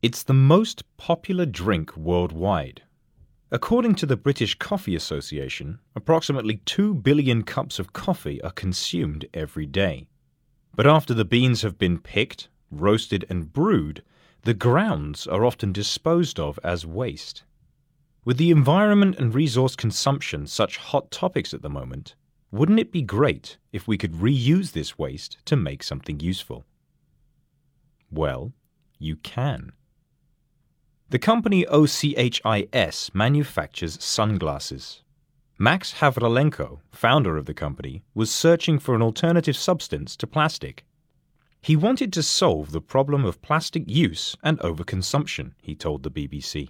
It's the most popular drink worldwide. According to the British Coffee Association, approximately 2 billion cups of coffee are consumed every day. But after the beans have been picked, roasted, and brewed, the grounds are often disposed of as waste. With the environment and resource consumption such hot topics at the moment, wouldn't it be great if we could reuse this waste to make something useful? Well, you can. The company OCHIS manufactures sunglasses. Max Havrylenko, founder of the company, was searching for an alternative substance to plastic. He wanted to solve the problem of plastic use and overconsumption, he told the BBC.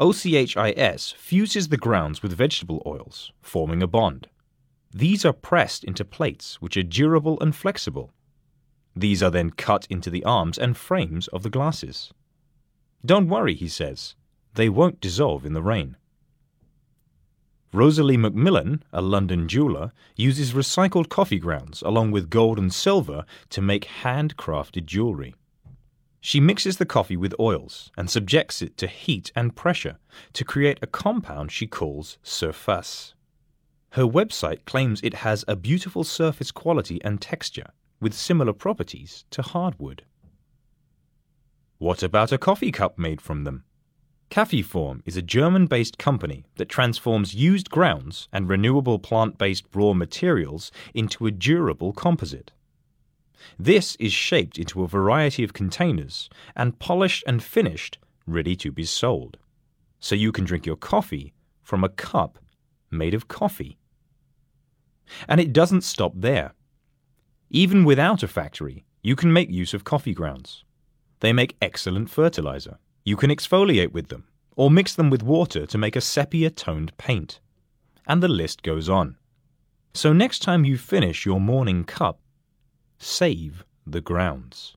OCHIS fuses the grounds with vegetable oils, forming a bond. These are pressed into plates which are durable and flexible. These are then cut into the arms and frames of the glasses. Don't worry, he says, they won't dissolve in the rain. Rosalie McMillan, a London jeweller, uses recycled coffee grounds along with gold and silver to make handcrafted jewelry. She mixes the coffee with oils and subjects it to heat and pressure to create a compound she calls Çurface. Her website claims it has a beautiful surface quality and texture with similar properties to hardwood. What about a coffee cup made from them? Kaffeeform is a German based company that transforms used grounds and renewable plant based raw materials into a durable composite. This is shaped into a variety of containers and polished and finished, ready to be sold. So you can drink your coffee from a cup made of coffee. And it doesn't stop there. Even without a factory, you can make use of coffee grounds. They make excellent fertilizer. You can exfoliate with them, or mix them with water to make a sepia toned paint. And the list goes on. So next time you finish your morning cup, save the grounds.